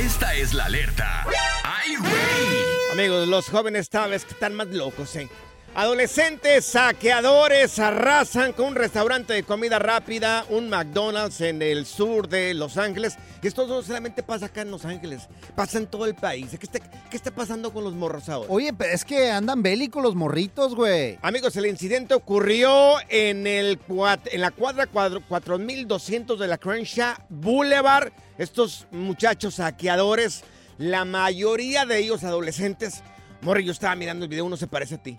Esta es la alerta. ¡Ay, güey! Amigos, los jóvenes esta vez están más locos, ¿eh? Adolescentes saqueadores arrasan con un restaurante de comida rápida, un McDonald's en el sur de Los Ángeles. Y esto no solamente pasa acá en Los Ángeles, pasa en todo el país. ¿Qué está, qué está pasando con los morros ahora? Oye, pero es que andan bélicos los morritos, güey. Amigos, el incidente ocurrió en, el, cuat- en la cuadra cuadro- 4200 de la Crenshaw Boulevard. Estos muchachos saqueadores, la mayoría de ellos adolescentes. Morri, yo estaba mirando el video, uno se parece a ti.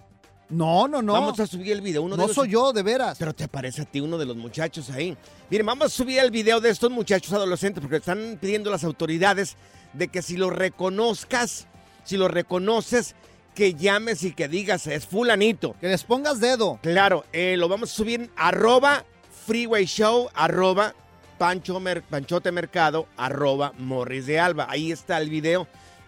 No, no, no. Vamos a subir el video. Uno de no los- soy yo, de veras. Pero te parece a ti uno de los muchachos ahí. Miren, vamos a subir el video de estos muchachos adolescentes porque están pidiendo las autoridades de que si lo reconozcas, si lo reconoces, que llames y que digas, es fulanito. Que les pongas dedo. Claro, eh, lo vamos a subir en arroba freeway show, arroba pancho mer- panchote mercado, arroba morris de alba. Ahí está el video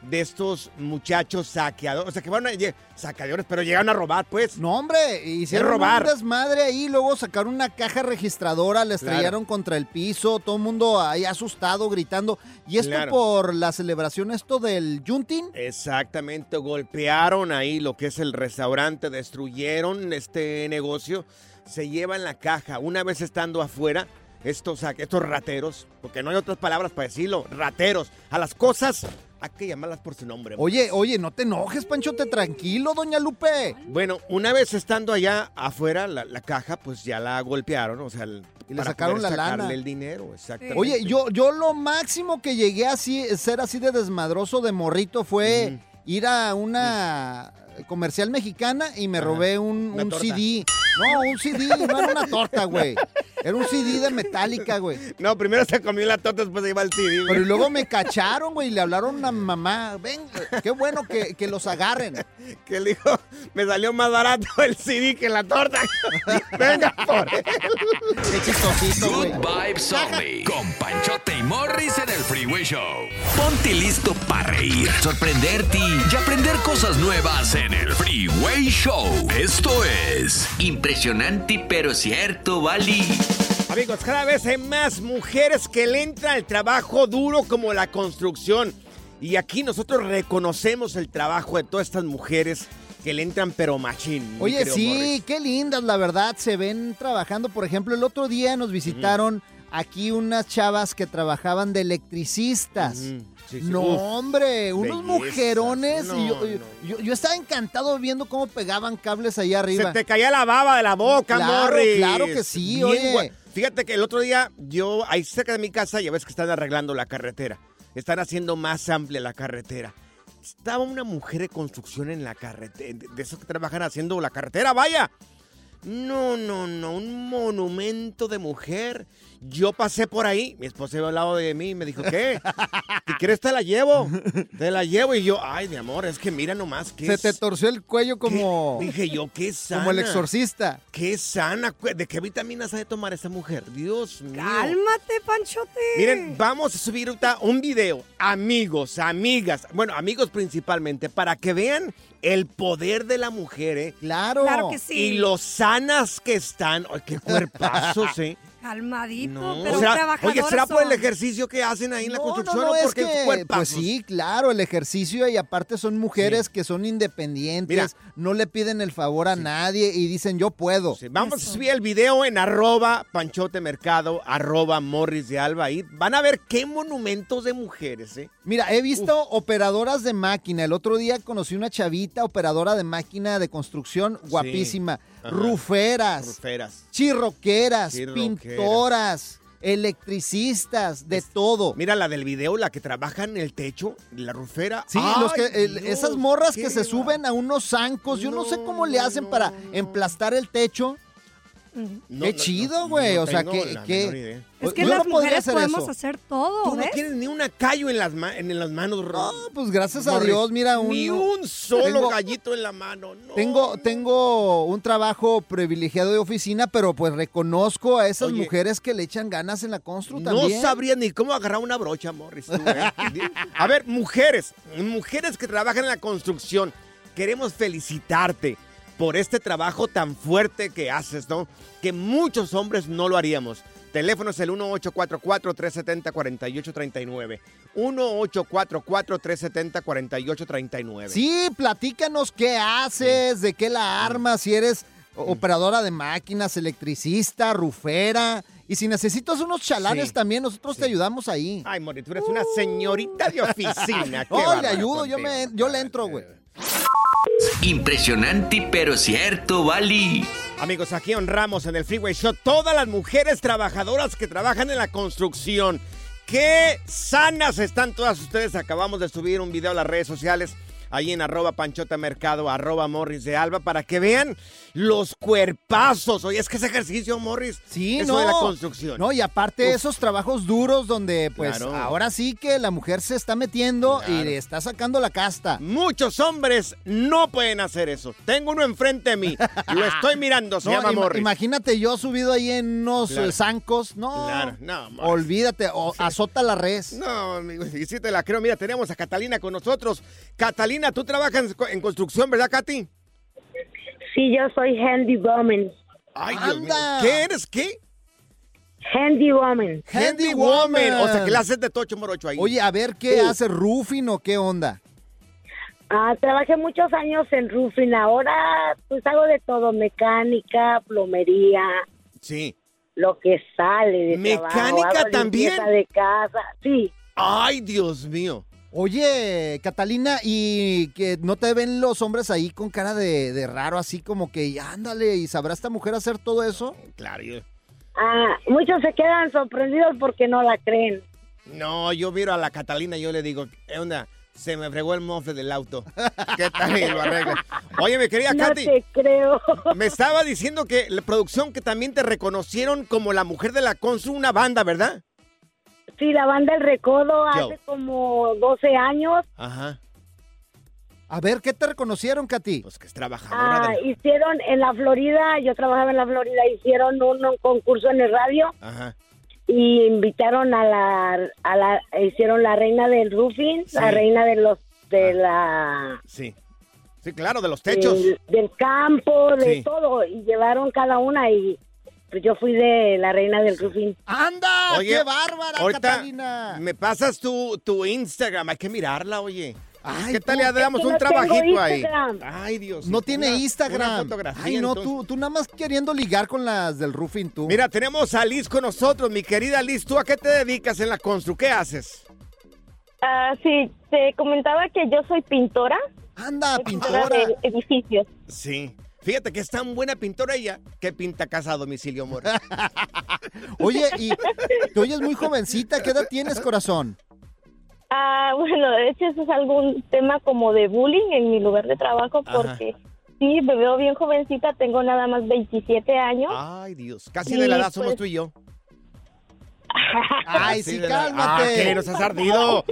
de estos muchachos saqueadores. O sea, que van a saqueadores, pero llegaron a robar, pues. No, hombre, hicieron robar. un desmadre ahí, luego sacaron una caja registradora, la estrellaron contra el piso, todo el mundo ahí asustado, gritando. Y esto Claro. por la celebración esto del Juntin. Exactamente, golpearon ahí lo que es el restaurante, destruyeron este negocio, se llevan la caja. Una vez estando afuera, estos, estos rateros, porque no hay otras palabras para decirlo, rateros, a las cosas hay que llamarlas por su nombre. Oye, oye, no te enojes, Panchote, tranquilo, doña Lupe. Bueno, una vez estando allá afuera, la, la caja, pues ya la golpearon, o sea, el- Y le sacaron la lana. el dinero, exactamente. Oye, yo, yo lo máximo que llegué a ser así de desmadroso de morrito fue ir a una comercial mexicana y me robé un, un. CD. No, un CD, no era una torta, güey. Era un CD de metálica, güey. No, primero se comió la torta, después se iba el CD. güey. Pero y luego me cacharon, güey, y le hablaron a mamá. Ven, qué bueno que, que los agarren. que le dijo, me salió más barato el CD que la torta. Venga por él. Qué chistosito, güey. Good vibes only. Con Panchote y Morris en el Freeway Show. Ponte listo para reír, sorprenderte y aprender cosas nuevas en el Freeway Show. Esto es Impresionante, pero cierto, Bali. Amigos, cada vez hay más mujeres que le entran al trabajo duro como la construcción. Y aquí nosotros reconocemos el trabajo de todas estas mujeres que le entran pero machín. Oye, sí, Morris. qué lindas, la verdad, se ven trabajando. Por ejemplo, el otro día nos visitaron aquí unas chavas que trabajaban de electricistas. Ujú, sí, sí. No, Uf, hombre, unos bellezas. mujerones. y yo, No, yo- estaba encantado viendo cómo pegaban cables allá arriba. Se te caía la baba de la boca, Claro, Morris. claro que sí, Bien oye. Fíjate que el otro día, yo, ahí cerca de mi casa, ya ves que están arreglando la carretera. Están haciendo más amplia la carretera. estaba una mujer de construcción en la carretera, de esos que trabajan haciendo la carretera, vaya. No, no, no, un monumento de mujer. Yo pasé por ahí, mi esposa iba al lado de mí y me dijo, ¿qué? Si quieres te la llevo, te la llevo. Y yo, ay, mi amor, es que mira nomás que Se te torció el cuello como, Dije yo, qué sana. como el exorcista. Qué sana. ¿De qué vitaminas ha de tomar esa mujer? Dios mío. Cálmate, Panchote. Miren, vamos a subir ahorita un video, amigos, amigas, bueno, amigos principalmente, para que vean el poder de la mujer, ¿eh? Claro. Claro que sí. Y lo sanas que están. Ay, qué cuerpazos, ¿eh? Calmadito, No. pero ¿Será- trabajadoras oye, ¿será por el ejercicio que hacen ahí en la construcción no, no, o es porque que, cuerpazos? pues sí, claro, el ejercicio y aparte son mujeres que son independientes, Mira. no le piden el favor a nadie y dicen yo puedo. Sí, vamos a subir el video en arroba panchote mercado, arroba morris de alba. Ahí van a ver qué monumentos de mujeres, ¿eh? Mira, he visto operadoras de máquina. El otro día conocí una chavita operadora de máquina de construcción guapísima. Ajá. Ruferas, Ruferas. chirroqueras, Chirroqueras. pintoras, electricistas, de todo. Mira la del video, la que trabaja en el techo, la rufera. Sí, ¡Ay, los que, el- Dios! esas morras que se suben a unos zancos, yo no, sé cómo le hacen para emplastar el techo. No, Qué no, chido, no, güey, no o sea, que- la que- menor idea. Es que Yo no las podría mujeres hacer podemos eso. hacer todo, Tú no tienes ni una callo en las, ma- en las manos, Ro- No, pues gracias a. Dios, mira, un, Ni un solo tengo- gallito en la mano. no. Tengo, tengo un trabajo privilegiado de oficina, pero pues reconozco a esas Oye. mujeres que le echan ganas en la constru No también. sabría ni cómo agarrar una brocha, Morris. tú, ¿eh? A ver, mujeres, mujeres que trabajan en la construcción, queremos felicitarte por este trabajo tan fuerte que haces, ¿no? Que muchos hombres no lo haríamos. Teléfono es el 1844-370-4839. 1844-370-4839. Sí, platícanos qué haces, de qué la armas, si eres operadora de máquinas, electricista, rufera. Y si necesitas unos chalanes Sí. también, nosotros te ayudamos ahí. Ay, Morris, tú eres una señorita de oficina. Qué No, le ayudo, yo, me, yo le entro, güey. Impresionante pero cierto, Bali. Amigos, aquí honramos en el Freeway Show todas las mujeres trabajadoras que trabajan en la construcción. Qué sanas están todas ustedes. Acabamos de subir un video a las redes sociales. Ahí en arroba panchota mercado, arroba morris de alba, para que vean los cuerpazos. Oye, es que ese ejercicio, Morris, Sí, eso no. de la construcción. No, y aparte Uf. esos trabajos duros donde pues Claro. ahora sí que la mujer se está metiendo y le está sacando la casta. Muchos hombres no pueden hacer eso. Tengo uno enfrente de mí. Lo estoy mirando, se No, llama Morris. Imagínate yo subido ahí en unos Claro. eh, zancos. No, Claro, no, Morris. olvídate, o azota la res. No, amigo, y sí te la creo. Mira, tenemos a Catalina con nosotros. Catalina, tú trabajas en- construcción, ¿verdad, Katy? Sí, yo soy handy woman. Ay, Dios mío. ¿Qué eres? ¿Qué? Handy woman. Handy woman. O sea, que le haces de tocho morocho ahí. Oye, a ver qué Sí. hace Rufin o qué onda. Ah, trabajé muchos años en roofing. Ahora pues hago de todo, mecánica, plomería, Sí. lo que sale de ¿Mecánica trabajo. Hago también? de casa. Sí. Ay, Dios mío. Oye, Catalina, y que no te ven los hombres ahí con cara de, de raro, así como que ándale, ¿y sabrá esta mujer hacer todo eso? Claro. yo- Ah, muchos se quedan sorprendidos porque no la creen. No, yo miro a la Catalina y yo le digo, ¿qué onda? Se me fregó el mofle del auto. ¿Qué tal? Y lo arregla. Oye, mi querida No Katy. te creo. Me estaba diciendo que la producción que también te reconocieron como la mujer de la constru, una banda, ¿verdad? Sí, la banda El Recodo Yo. hace como 12 años. Ajá. A ver, ¿qué te reconocieron, Katy? Pues que es trabajadora Ah, de... hicieron en la Florida, yo trabajaba en la Florida, hicieron un, un concurso en el radio Ajá. y invitaron a la, a la hicieron la reina del roofing, Sí. Ah. la reina de los de la Sí. Sí, claro, de los techos. del, del campo, de Sí. todo y llevaron cada una y yo fui de la reina del roofing. ¡Anda! Oye, ¡Qué bárbara, Ahorita Catalina! me pasas tu, tu Instagram, hay que mirarla, oye. Ay, ¿Qué tal le damos es que un no trabajito ahí? Instagram. Ay, Dios. No tiene Una- Instagram. Una Ay, no, tú, tú nada más queriendo ligar con las del roofing, tú. Mira, tenemos a Liz con nosotros, mi querida Liz. ¿Tú a qué te dedicas en la constru? ¿Qué haces? Ah, sí, te comentaba que yo soy pintora, Anda, pintora pintora. de edificios. Sí. Fíjate que es tan buena pintora ella que pinta casa a domicilio, amor. Oye, y te oyes muy jovencita. ¿Qué edad tienes, corazón? Ah, bueno, de hecho eso es algún tema como de bullying en mi lugar de trabajo Ajá. porque sí, me veo bien jovencita, tengo nada más 27 años. Ay, Dios. Casi de la edad somos pues. tú y yo. Ay, sí, la- cálmate. Ah, ¿qué? Nos has ardido.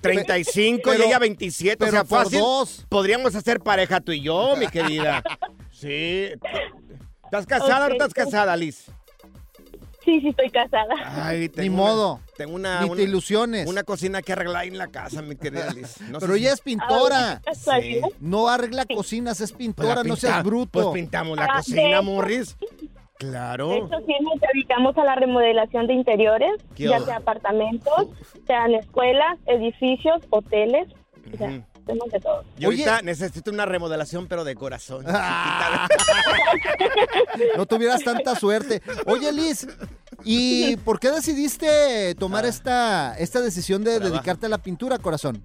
35 Pero- y ella 27. o pero sea, por fácil. dos. Podríamos hacer pareja tú y yo, mi querida. Sí. ¿Estás casada o no Ok. estás casada, Liz? Sí, sí, estoy casada. Ay, Ni una- modo. Tengo una, Ni una, te ilusiones. una cocina que arreglar en la casa, mi querida Liz. No Pero sé ella es pintora. Sí. No arregla cocinas, es Pues pintora, no seas bruto. Pues pintamos la Ah, cocina, de- Morris. De Claro. hecho, sí nos dedicamos a la remodelación de interiores, ¿Qué ya sea apartamentos, sean escuelas, edificios, hoteles, o sea. Hacemos de todo. Yo ahorita necesito una remodelación, pero de corazón. Ah. No tuvieras tanta suerte. Oye, Liz, ¿y por qué decidiste tomar esta, esta decisión de dedicarte a la pintura, corazón?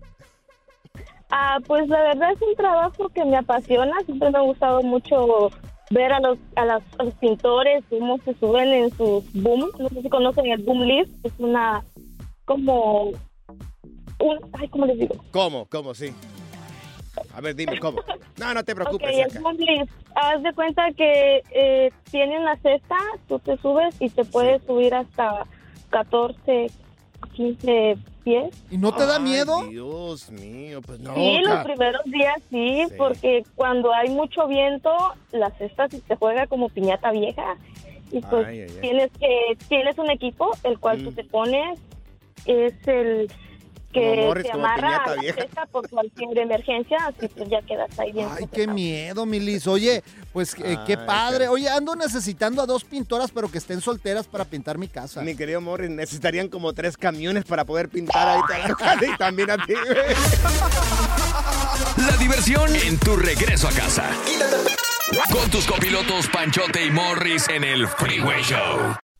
Ah, pues la verdad es un trabajo que me apasiona, siempre me ha gustado mucho ver a los, a, las- a los pintores, cómo se suben en sus boom, no sé si conocen el boom lift, es una, como, un, ay, ¿cómo les digo? ¿Cómo? ¿Cómo? Sí. A ver, dime, ¿cómo? No, no te preocupes. haz de cuenta que eh, tiene una cesta, tú te subes y te puedes subir hasta 14, 15 pies. ¿Y no te da Ay, miedo? Dios mío, pues no. Sí, los primeros días sí, Sí. porque cuando hay mucho viento, la cesta sí te juega como piñata vieja. Y pues Ay, tienes que tienes un equipo el cual tú Mm. te pones es el que te como amarra a la vieja. cesta por cualquier emergencia, así pues ya quedas ahí bien. Ay, qué miedo, mi Liz. Oye, pues eh, qué Ay, padre. Oye, ando necesitando a dos pintoras, pero que estén solteras para pintar mi casa. Mi querido Morris, necesitarían como tres camiones para poder pintar ahí toda la casa y también a ti. La diversión en tu regreso a casa. Con tus copilotos Panchote y Morris en el Freeway Show.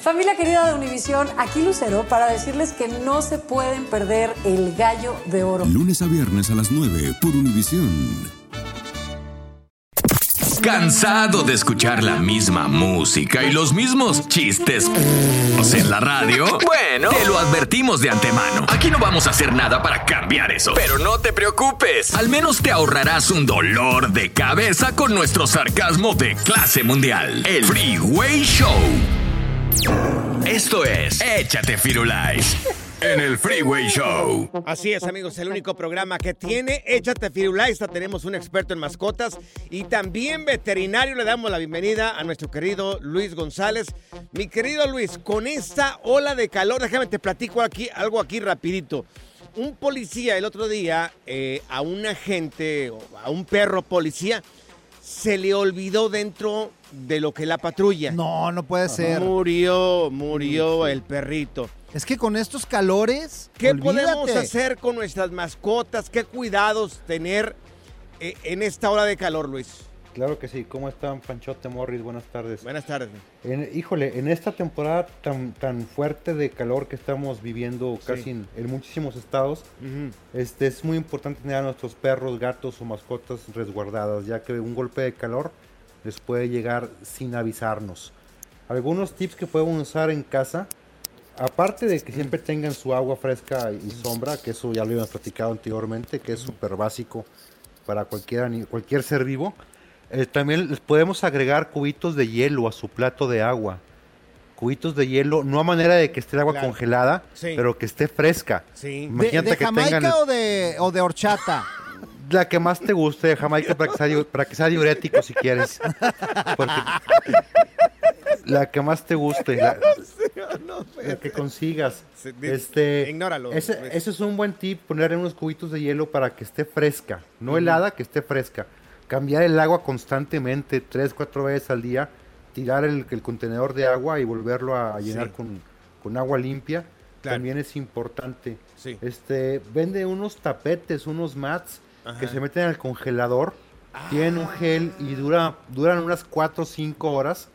Familia querida de Univisión, aquí Lucero para decirles que no se pueden perder el gallo de oro. Lunes a viernes a las 9 por Univisión. ¿Cansado de escuchar la misma música y los mismos chistes en la radio? Bueno, te lo advertimos de antemano. Aquí no vamos a hacer nada para cambiar eso. Pero no te preocupes. Al menos te ahorrarás un dolor de cabeza con nuestro sarcasmo de clase mundial. El Freeway Show. Esto es Échate Firulais en el Freeway Show. Así es, amigos, el único programa que tiene Échate Firulaista. Tenemos un experto en mascotas y también veterinario. Le damos la bienvenida a nuestro querido Luis González. Mi querido Luis, con esta ola de calor, déjame te platico aquí algo aquí rapidito. Un policía el otro día eh, a un agente, a un perro policía, se le olvidó dentro de lo que la patrulla. No, no puede ser. Murió, murió el perrito. Es que con estos calores, ¿Qué olvídate. podemos hacer con nuestras mascotas? ¿Qué cuidados tener eh, en esta hora de calor, Luis? Claro que sí. ¿Cómo están, Panchote Morris? Buenas tardes. Buenas tardes. En- híjole, en esta temporada tan, tan fuerte de calor que estamos viviendo Sí. casi en, en muchísimos estados, este, es muy importante tener a nuestros perros, gatos o mascotas resguardadas, ya que un golpe de calor les puede llegar sin avisarnos. Algunos tips que pueden usar en casa, aparte de que siempre tengan su agua fresca y sombra, que eso ya lo habíamos platicado anteriormente, que es súper básico para cualquier, cualquier ser vivo, eh, también les podemos agregar cubitos de hielo a su plato de agua. Cubitos de hielo, no a manera de que esté el agua Claro. congelada, Sí. pero que esté fresca. ¿De, Imagínate de que Jamaica tengan o, de, o de horchata? La que más te guste de Jamaica para que sea, para que sea diurético si quieres. Porque- la que más te guste, la, la que consigas. Este, ignóralo. Ese, ese es un buen tip, ponerle unos cubitos de hielo para que esté fresca, no helada, que esté fresca. Cambiar el agua constantemente, tres, cuatro veces al día, tirar el, el contenedor de agua y volverlo a, llenar Sí. con, con agua limpia. también es importante. Sí. Este, vende unos tapetes, unos mats Ajá. que se meten al congelador. Tienen un gel y dura, duran unas 4 o 5 horas.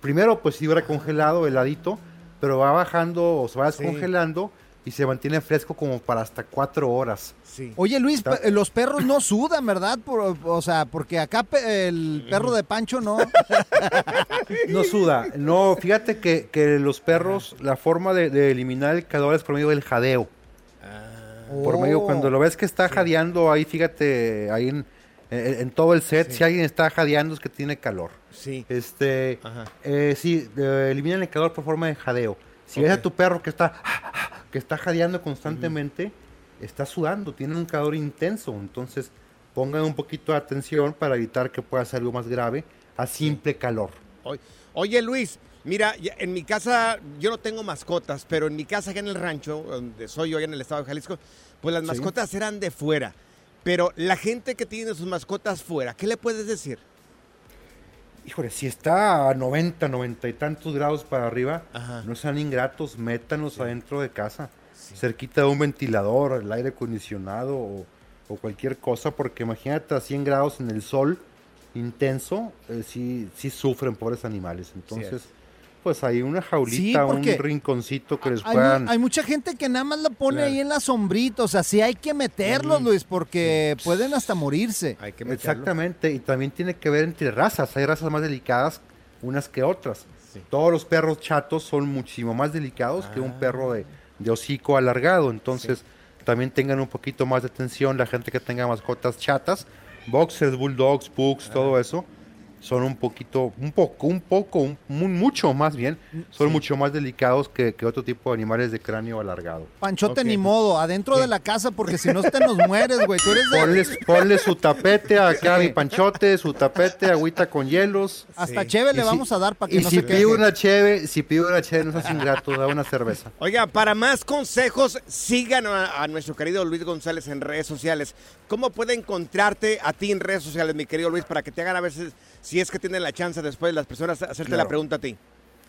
Primero, pues sí dura congelado, heladito, pero va bajando o se va Sí. descongelando y se mantiene fresco como para hasta 4 horas. Sí. Oye, Luis, pe- los perros no sudan, ¿verdad? Por- o sea, porque acá pe- el perro de Pancho no. No suda. No, fíjate que, que los perros, la forma de, de eliminar el calor es por medio del jadeo. Por medio, Oh. cuando lo ves que está jadeando ahí, fíjate, ahí en, en- en todo el set, si alguien está jadeando es que tiene calor. Sí. Este, eh, sí, eh, eliminan el calor por forma de jadeo. Si ves a tu perro que está, que está jadeando constantemente, está sudando, tiene un calor intenso. Entonces, pongan un poquito de atención para evitar que pueda ser algo más grave a simple calor. Oy- Oye, Luis, mira, en mi casa yo no tengo mascotas, pero en mi casa acá en el rancho, donde soy yo, allá en el estado de Jalisco, pues las Sí. mascotas eran de fuera. Pero la gente que tiene sus mascotas fuera, ¿qué le puedes decir? Híjole, si está a 90, 90 y tantos grados para arriba, Ajá. no sean ingratos, métanos adentro de casa, cerquita de un ventilador, el aire acondicionado o, o cualquier cosa, porque imagínate a 100 grados en el sol intenso, eh, sí, sí sufren pobres animales. Entonces, pues hay una jaulita, un rinconcito que les puedan... hay mucha gente que nada más lo pone Claro. ahí en la sombrita. O sea, sí hay que meterlos, Luis, porque pueden hasta morirse. Hay que Exactamente, y también tiene que ver entre razas. Hay razas más delicadas unas que otras. Todos los perros chatos son muchísimo más delicados que un Ah. perro de, de hocico alargado. Entonces, también tengan un poquito más de atención la gente que tenga mascotas chatas. Boxers, bulldogs, pugs, todo eso. Son un poquito, un poco, un poco, un- mucho más bien, son mucho más delicados que, que otro tipo de animales de cráneo alargado. Panchote, Ok. ni modo, adentro de la casa, porque si no te nos mueres, güey. Tú eres de- Ponle, ponle su tapete acá a mi panchote, su tapete, agüita con hielos. Hasta cheve le si- vamos a dar para que Y no si se pide una cheve, si pide una cheve, no seas ingrato, da una cerveza. Oiga, para más consejos, sigan a, a nuestro querido Luis González en redes sociales. ¿Cómo puede encontrarte a ti en redes sociales, mi querido Luis, para que te hagan a veces, si es que tienen la chance después las personas hacerte la pregunta a ti?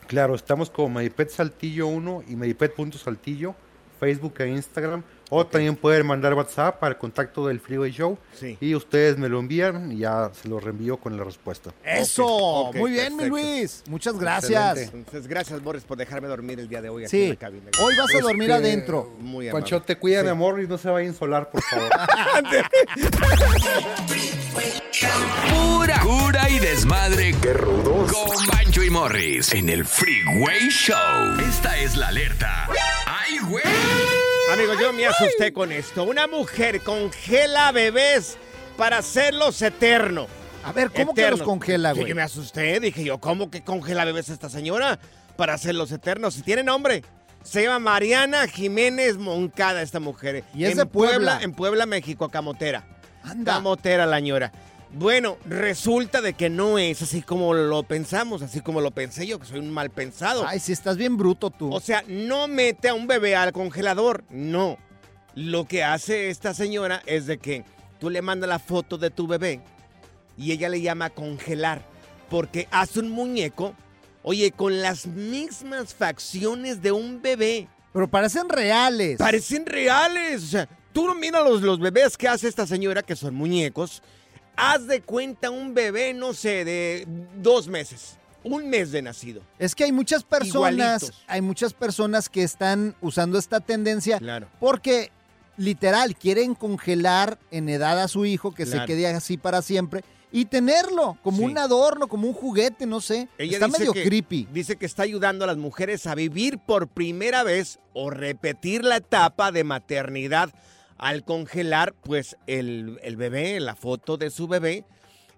Claro, estamos como Medipet Saltillo 1 y Medipet.saltillo, Facebook e Instagram. O también pueden mandar WhatsApp al contacto del Freeway Show. Sí. Y ustedes me lo envían y ya se lo reenvío con la respuesta. Eso, muy bien, mi. Luis. Muchas gracias. Excelente. Entonces, gracias, Boris, por dejarme dormir el día de hoy aquí en Sí, la cabina. hoy vas a dormir Este, adentro. Muy amable. Panchote, cuídame, amor, y no se vaya a insolar, por favor. Pura cura y desmadre. ¡Qué rudos! Con Bancho y Morris en el Freeway Show. Esta es la alerta. ¡Ay, güey! Amigos, yo me asusté con esto. Una mujer congela bebés para hacerlos eterno. A ver, ¿cómo que los congela, Sí, güey? que me asusté. Dije yo, ¿cómo que congela bebés esta señora para hacerlos eternos? Si tiene nombre. Se llama Mariana Jiménez Moncada esta mujer. Y es en de Puebla. En Puebla, México, Camotera. Anda. Camotera la ñora. Bueno, resulta de que no es así como lo pensamos, así como lo pensé yo, que soy un mal pensado. Ay, si estás bien bruto tú. O sea, no mete a un bebé al congelador, no. Lo que hace esta señora es de que tú le mandas la foto de tu bebé y ella le llama congelar, porque hace un muñeco, oye, con las mismas facciones de un bebé. Pero parecen reales. Parecen reales. O sea, tú no miras los, los bebés que hace esta señora, que son muñecos. Haz de cuenta un bebé, no sé, de dos meses. Un mes de nacido. Es que hay muchas personas, Igualitos. hay muchas personas que están usando esta tendencia Claro. porque literal quieren congelar en edad a su hijo que se quede así para siempre y tenerlo como Sí. un adorno, como un juguete, no sé. Ella Está medio que- creepy. Dice que está ayudando a las mujeres a vivir por primera vez o repetir la etapa de maternidad al congelar, pues, el, el bebé, la foto de su bebé,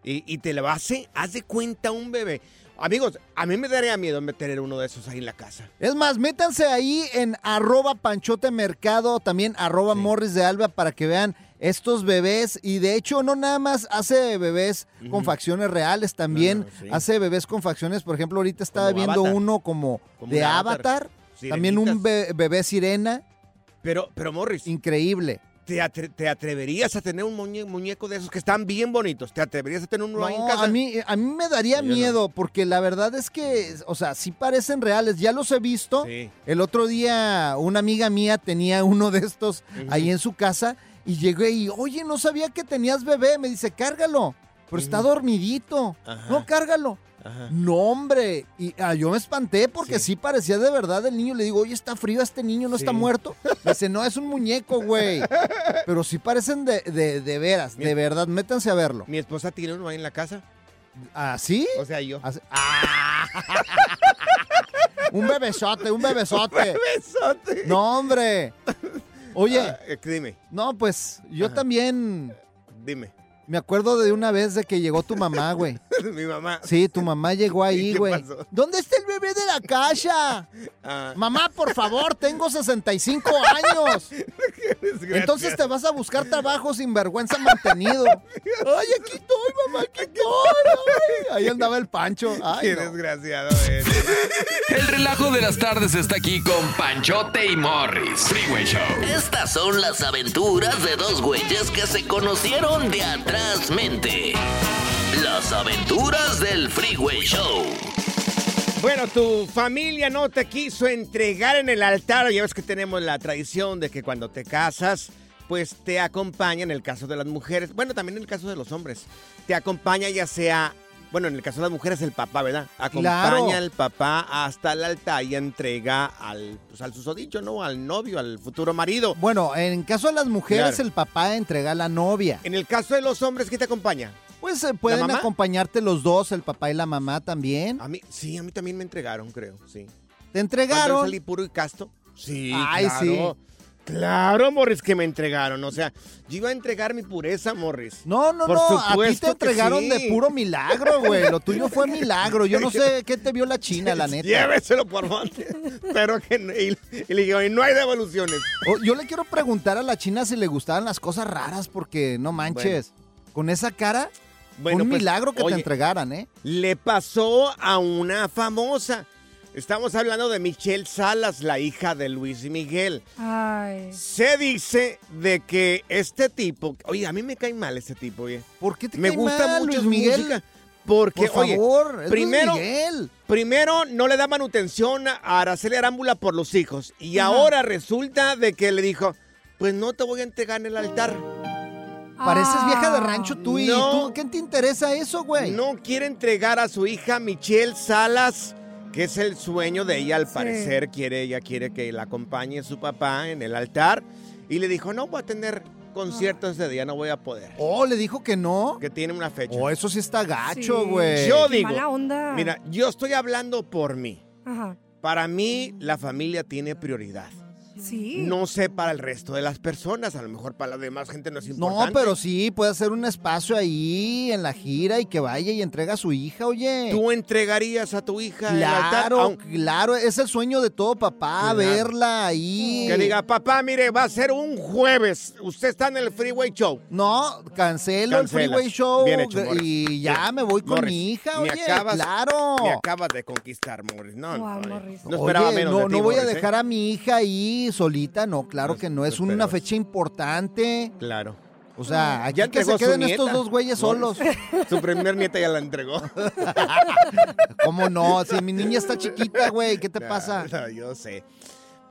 y, y te lo hace, haz de cuenta un bebé. Amigos, a mí me daría miedo tener uno de esos ahí en la casa. Es más, métanse ahí en arroba panchote mercado, también arroba morris de alba para que vean estos bebés. Y de hecho, no nada más hace bebés con facciones reales, también No, no, sí. hace bebés con facciones. Por ejemplo, ahorita estaba Como viendo Avatar. uno como, Como de Avatar. Avatar. También un bebé sirena. Pero, pero Morris, Increíble. ¿te, atre- te atreverías a tener un muñe- muñeco de esos que están bien bonitos? ¿Te atreverías a tener uno ahí en No, casa? a mí, a mí me daría Yo no. miedo porque la verdad es que, o sea, sí parecen reales. Ya los he visto. Sí. El otro día una amiga mía tenía uno de estos ahí en su casa y llegué y, oye, no sabía que tenías bebé. Me dice, cárgalo. Pero está dormidito. Ajá. No, cárgalo. Ajá. No, hombre. Y ah, yo me espanté porque sí. parecía de verdad el niño. Le digo, oye, está frío este niño, no está muerto. Me dice, no, es un muñeco, güey. Pero sí parecen de, de, de veras, de verdad. Métanse a verlo. Mi esposa tiene uno ahí en la casa. ¿Ah, sí? O sea, yo. Así- ¡Ah! un bebesote, un bebesote. Besote. No, hombre. Oye, Ah, eh, dime, no, pues yo Ajá. también dime. me acuerdo de una vez de que llegó tu mamá, güey. Mi mamá. Sí, tu mamá llegó ahí, ¿Qué güey. ¿Dónde está el bebé de la casa? Ah, Mamá, por favor, tengo 65 años. desgracia. Entonces te vas a buscar trabajo sin vergüenza mantenido. Ay, aquí estoy, mamá, aquí estoy. Ay, ahí andaba el Pancho. Ay, Qué no. desgraciado eres. El relajo de las tardes está aquí con Panchote y Morris. Freeway Show. Estas son las aventuras de dos güeyes que se conocieron de atrás mente. Las aventuras del Freeway Show. Bueno, tu familia no te quiso entregar en el altar. Ya ves que tenemos la tradición de que cuando te casas, pues te acompaña en el caso de las mujeres. Bueno, también en el caso de los hombres. Te acompaña ya sea, bueno, en el caso de las mujeres el papá, ¿verdad? Acompaña Claro. al papá hasta el altar y entrega al, pues, al susodicho, ¿no? Al novio, al futuro marido. Bueno, en caso de las mujeres, Claro. el papá entrega a la novia. En el caso de los hombres, ¿qué te acompaña? Pues eh, pueden acompañarte los dos, el papá y la mamá también. A mí, sí, a mí también me entregaron, creo, sí. Te ¿Cuándo yo entregaron. salí puro y casto? Sí, Ay, claro. sí. Claro, Morris, que me entregaron. O sea, yo iba a entregar mi pureza, Morris. No, no, Por no, a ti te entregaron sí. de puro milagro, güey. Lo tuyo fue milagro. Yo no sé qué te vio la China, la neta. Lléveselo por monte. Pero que no- y, y le digo, y no hay devoluciones. Yo le quiero preguntar a la China si le gustaban las cosas raras, porque no manches. Con esa cara, Bueno, un pues, milagro que oye, te entregaran, ¿eh? Le pasó a una famosa. Estamos hablando de Michelle Salas, la hija de Luis Miguel. Ay. Se dice de que este tipo, oye, a mí me cae mal este tipo, oye. ¿Por qué te Me cae gusta mal, mucho Luis Miguel? música. Porque, Por oye, favor, es Luis primero, Miguel. primero no le da manutención a Araceli Arámbula por los hijos. Y ahora resulta de que le dijo, pues no te voy a entregar en el altar. Pareces vieja de rancho tú y No. tú. ¿Qué te interesa eso, güey? No quiere entregar a su hija Michelle Salas, que es el sueño de ella, al parecer quiere, ella quiere que la acompañe su papá en el altar. Y le dijo, no voy a tener conciertos ese día, no voy a poder. Oh, le dijo que no. Que tiene una fecha. Oh, eso sí está gacho, Sí. güey. Yo Qué digo, mala onda. mira, yo estoy hablando por mí. Ajá. Para mí, la familia tiene prioridad. Sí. No sé para el resto de las personas, a lo mejor para la demás gente no es No, importante. pero sí, puede hacer un espacio ahí en la gira y que vaya y entrega a su hija, oye. ¿Tú entregarías a tu hija altar? Claro, claro, es el sueño de todo papá, Claro. verla ahí. Que diga, papá, mire, va a ser un jueves. Usted está en el Freeway Show. No, cancelo el. Freeway Show Bien hecho, y ya Bien. me voy con Morris, mi hija, me oye, acabas- claro. Me acabas de conquistar, Morris. No, Guau, no, Morris. no esperaba Oye, menos no, de ti, no voy a ¿eh? dejar a mi hija ahí solita, no, claro No, que no, es una fecha importante. Claro. O sea, aquí Ya que se queden estos dos güeyes solos. Su primer nieta ya la entregó. ¿Cómo no? Si mi niña está chiquita, güey, ¿qué te pasa? No, yo sé.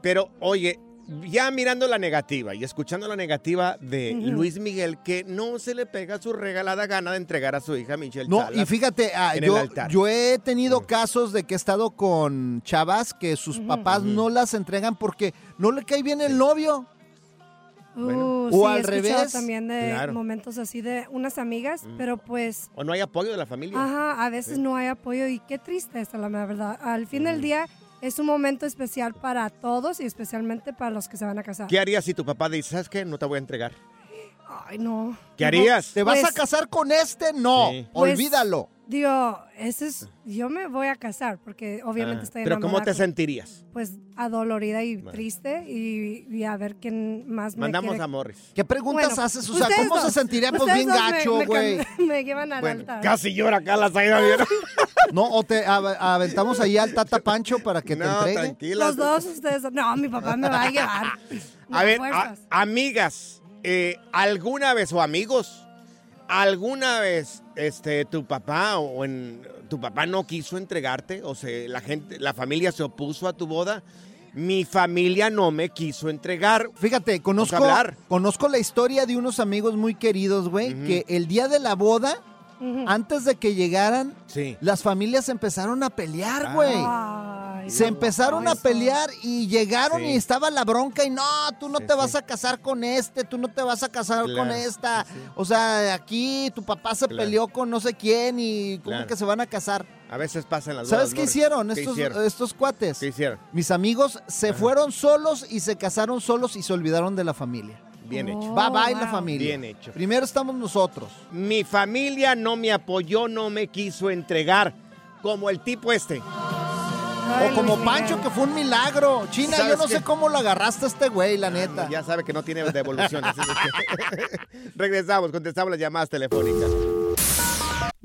Pero, oye, ya mirando la negativa y escuchando la negativa de. Luis Miguel, que no se le pega su regalada gana de entregar a su hija Michelle No, Salas y fíjate, ah, en el yo, altar. yo he tenido casos de que he estado con chavas que sus papás no las entregan porque no le cae bien el novio. Uh, O sí, al he revés. también de Claro. momentos así de unas amigas, pero pues, O no hay apoyo de la familia. ajá, a veces no hay apoyo y qué triste está la verdad. Al fin del día es un momento especial para todos y especialmente para los que se van a casar. ¿Qué harías si tu papá dice, ¿sabes qué? No te voy a entregar. Ay, no. ¿Qué harías? ¿Te vas Pues- a casar con este? No, Sí. Pues, olvídalo. Digo, ese es, yo me voy a casar porque obviamente Ah, estoy Pero ¿cómo te enamorada. sentirías? Pues adolorida y triste y, y a ver quién más me Mandamos quiere. a Morris. ¿Qué preguntas Bueno, haces? O sea, ¿cómo se sentiría? Pues bien gacho, güey. Me, llevan al Bueno, altar. casi llora acá la salida bien. No, o te av- aventamos ahí al Tata Pancho para que te no, entregue. tranquila. Los dos ustedes. No, mi papá me va a llevar. A ver, a- amigas, eh, ¿alguna vez, o amigos, alguna vez este, tu papá o en, tu papá no quiso entregarte? O sea, la gente, la familia se opuso a tu boda. Mi familia no me quiso entregar. Fíjate, conozco, hablar. conozco la historia de unos amigos muy queridos, güey, que el día de la boda, antes de que llegaran, Sí. las familias empezaron a pelear, güey. Se empezaron a pelear y llegaron Sí. y estaba la bronca y no, tú no te vas a casar con este, tú no te vas a casar Claro, con esta. O sea, aquí tu papá se Claro. peleó con no sé quién y cómo Claro. que se van a casar. A veces pasan las ¿Sabes qué hicieron ¿Qué estos, hicieron? estos cuates? ¿Qué hicieron? Mis amigos se fueron solos y se casaron solos y se olvidaron de la familia. Bien hecho. Bye bye la familia. Bien hecho. Primero estamos nosotros. Mi familia no me apoyó, no me quiso entregar. Como el tipo este. o como Pancho, que fue un milagro. China, yo ¿Sabes no qué? sé cómo lo agarraste a este güey, la neta. Ya sabe que no tiene devoluciones. Regresamos, contestamos las llamadas telefónicas.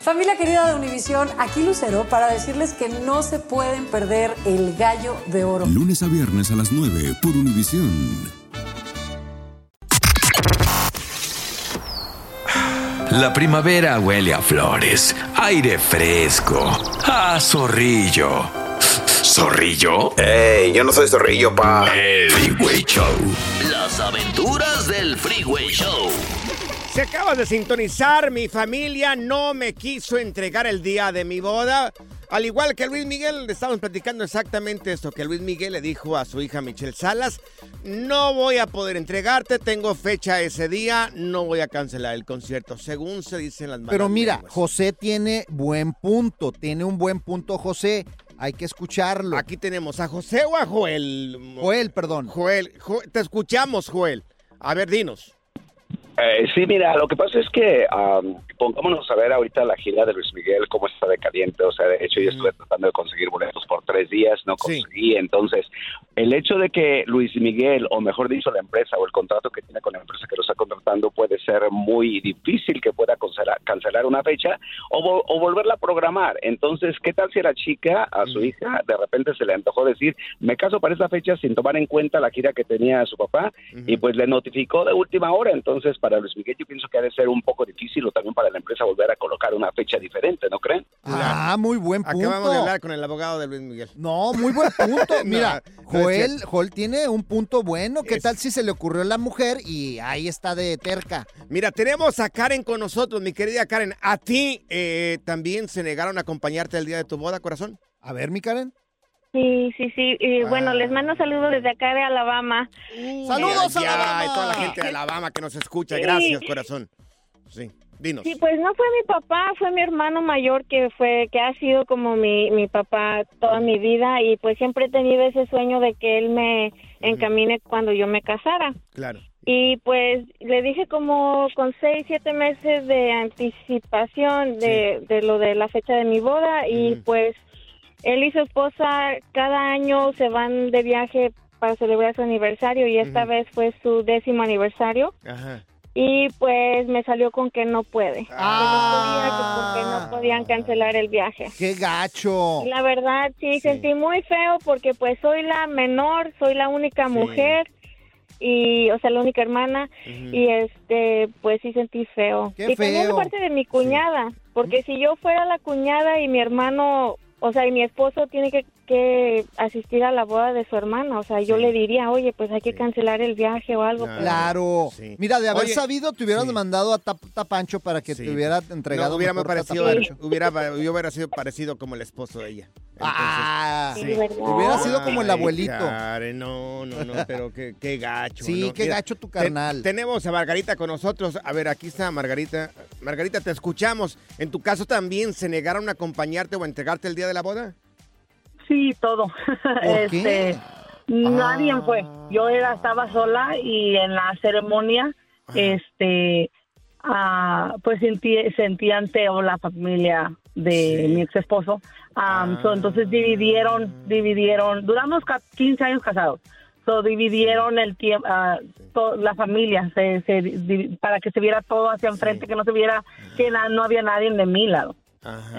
Familia querida de Univisión, aquí Lucero para decirles que no se pueden perder el gallo de oro. Lunes a viernes a las 9 por Univisión. La primavera huele a flores, aire fresco, a zorrillo. ¿Zorrillo? ¡Ey! Yo no soy zorrillo, pa. El Freeway Show. Las aventuras del Freeway Show. Si acabas de sintonizar, mi familia no me quiso entregar el día de mi boda. Al igual que Luis Miguel, le estamos platicando exactamente esto que Luis Miguel le dijo a su hija Michelle Salas. No voy a poder entregarte, tengo fecha ese día, no voy a cancelar el concierto, según se dicen las malas Pero mira, lenguas. José tiene buen punto. Tiene un buen punto, José. Hay que escucharlo. Aquí tenemos a José o a Joel. Joel, perdón. Joel, Jo- te escuchamos, Joel. A ver, dinos. Eh, sí, mira, lo que pasa es que am, pongámonos a ver ahorita la gira de Luis Miguel, cómo está de caliente. O sea, de hecho, yo estuve tratando de conseguir boletos por tres días, no conseguí. Entonces, el hecho de que Luis Miguel, o mejor dicho, la empresa o el contrato que tiene con la empresa que lo está contratando, puede ser muy difícil que pueda cancelar, cancelar una fecha o, vo- o volverla a programar. Entonces, ¿qué tal si la chica, a su hija, de repente se le antojó decir, me caso para esa fecha sin tomar en cuenta la gira que tenía su papá? Y pues le notificó de última hora. Entonces, para Luis Miguel, yo pienso que ha de ser un poco difícil o también para la empresa volver a colocar una fecha diferente, ¿no creen? Ah, muy buen punto. Acabamos de hablar con el abogado de Luis Miguel. No, muy buen punto. Mira, no Joel. Joel tiene un punto bueno. ¿Qué Es- tal si se le ocurrió a la mujer y ahí está de terca? Mira, tenemos a Karen con nosotros, mi querida Karen. ¿A ti eh, también se negaron a acompañarte el día de tu boda, corazón? A ver, mi Karen. Sí, sí, sí. Y bueno, les mando saludos desde acá de Alabama. ¡Saludos, Alabama! Y toda la gente de Alabama que nos escucha. Sí. Gracias, corazón. Sí, dinos. Sí, pues no fue mi papá, fue mi hermano mayor que fue, que ha sido como mi, mi papá toda mi vida y pues siempre he tenido ese sueño de que él me encamine cuando yo me casara. Claro. Y pues le dije como con seis, siete meses de anticipación de, de lo de la fecha de mi boda y pues él y su esposa cada año se van de viaje para celebrar su aniversario y esta vez fue su décimo aniversario Ajá. y pues me salió con que no puede. Ah. Que no podía, que porque no podían cancelar el viaje. ¡Qué gacho! La verdad, sí, sentí muy feo porque pues soy la menor, soy la única mujer y, o sea, la única hermana y este, pues sí sentí feo. Qué y también de feo. parte de mi cuñada, porque si yo fuera la cuñada y mi hermano, o sea, y mi esposo tiene que, que asistir a la boda de su hermana, o sea, yo le diría, oye, pues hay que cancelar el viaje o algo. pero- Claro. Mira, de haber Oye, sabido, te hubieras mandado a Tap- Tapancho para que Sí. te hubiera entregado No, hubiera mejor parecido, hubiera, yo hubiera sido parecido como el esposo de ella. Ah, Entonces, sí, ¿verdad? Hubiera sido como el Ay, abuelito. No, no, no, pero qué, qué gacho. Sí, ¿no? qué gacho tu carnal. tenemos a Margarita con nosotros. A ver, aquí está Margarita. Margarita, te escuchamos. ¿En tu caso también se negaron a acompañarte o a entregarte el día de la boda? Sí, todo. ¿Por este, nadie fue. Yo era, estaba sola y en la ceremonia este, ah, pues sentí, feo la familia de mi ex esposo. entonces dividieron, dividieron, duramos ca- 15 años casados. So, dividieron el tiempo, la familia, se, se di- para que se viera todo hacia enfrente, que no se viera que na- no había nadie de mi lado.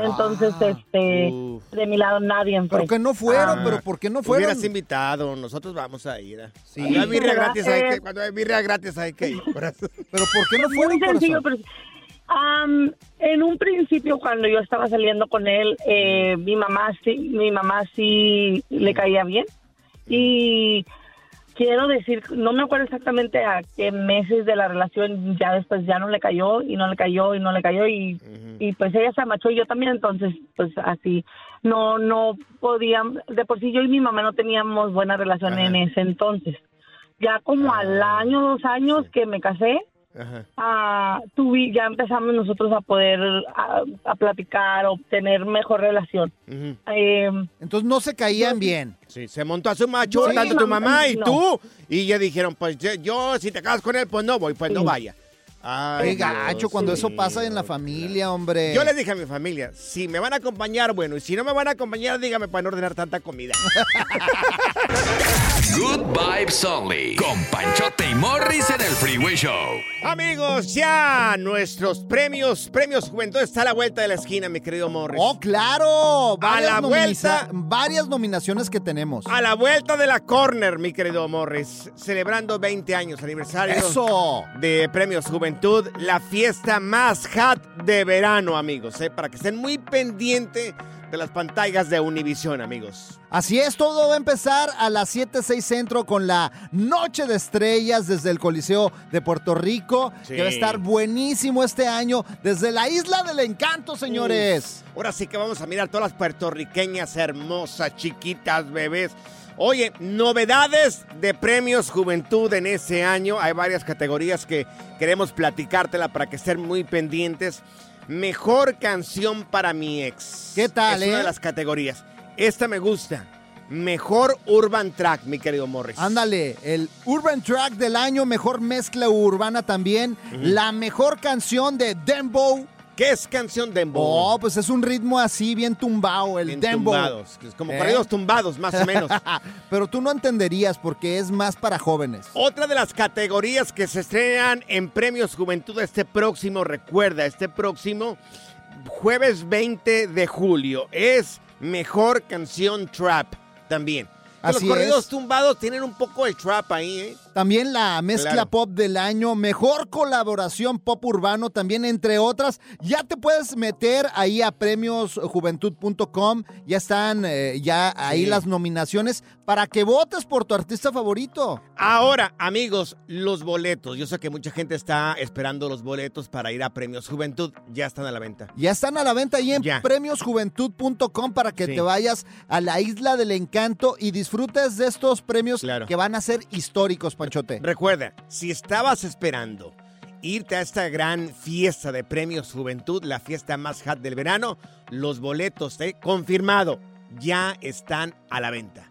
Entonces, este, de mi lado nadie fue. Pero que no fueron, Ah. pero ¿por qué no fueron? Hubieras invitado, nosotros vamos a ir. ¿eh? Sí. Cuando hay birria ¿Verdad? gratis hay que, cuando hay birria gratis hay que ir. Pero ¿por qué no Muy fueron, sencillo, corazón? pero, am, en un principio cuando yo estaba saliendo con él, eh, mi mamá sí, mi mamá sí le caía bien y quiero decir, no me acuerdo exactamente a qué meses de la relación ya después ya no le cayó y no le cayó y no le cayó y, y pues ella se amachó y yo también, entonces pues así. No no podíamos, de por sí yo y mi mamá no teníamos buena relación en ese entonces. Ya como al año, dos años que me casé, ah, tuvi- ya empezamos nosotros a poder a, a platicar, obtener mejor relación. Eh, Entonces no se caían bien. Sí, se montó a su macho, Sí, tanto tu mamá, y no. tú. Y ya dijeron, pues yo, yo, si te casas con él, pues no voy, pues no vaya. Ay, Qué gacho Dios cuando eso pasa en la familia, hombre. Yo les dije a mi familia, si me van a acompañar, bueno, y si no me van a acompañar, dígame para no ordenar tanta comida. Good Vibes Only. Con Panchote y Morris en el Freeway Show. Amigos, ya nuestros premios, premios Juventud está a la vuelta de la esquina, mi querido Morris. ¡Oh, claro! Varias, la vuelta. varias nominaciones que tenemos. A la vuelta de la corner, mi querido Morris, celebrando 20 años, aniversario ¡Eso! de Premios Juventud, la fiesta más hot de verano, amigos, ¿eh? para que estén muy pendientes de las pantallas de Univision, amigos. Así es, todo va a empezar a las 7, 6 centro con la Noche de Estrellas desde el Coliseo de Puerto Rico, Sí. que va a estar buenísimo este año desde la Isla del Encanto, señores. Uf, ahora sí que vamos a mirar todas las puertorriqueñas hermosas, chiquitas, bebés. Oye, novedades de premios Juventud en ese año. Hay varias categorías que queremos platicártela para que estén muy pendientes. Mejor canción para mi ex. ¿Qué tal, es una eh? de las categorías. Esta me gusta. Mejor Urban Track, mi querido Morris. Ándale, el Urban Track del año, mejor mezcla urbana también, la mejor canción de Dembow. ¿Qué es canción Dembow? Oh, pues es un ritmo así bien tumbado, el Bien Dembow. tumbados, que es como ¿Eh? corridos tumbados, más o menos. Pero tú no entenderías porque es más para jóvenes. Otra de las categorías que se estrenan en Premios Juventud este próximo, recuerda, este próximo jueves 20 de julio es Mejor Canción Trap también. Así los corridos es. tumbados tienen un poco de trap ahí, ¿eh? También la mezcla Claro. pop del año, mejor colaboración pop urbano, también entre otras. Ya te puedes meter ahí a premiosjuventud.com. Ya están eh, ya ahí Sí. las nominaciones para que votes por tu artista favorito. Ahora, amigos, los boletos. Yo sé que mucha gente está esperando los boletos para ir a Premios Juventud. Ya están a la venta. Ya están a la venta ahí en Ya. premiosjuventud.com para que Sí. te vayas a la isla del encanto y disfrutes de estos premios Claro. que van a ser históricos, Panchote. Recuerda, si estabas esperando irte a esta gran fiesta de Premios Juventud, la fiesta más hot del verano, los boletos, ¿eh? confirmado, ya están a la venta.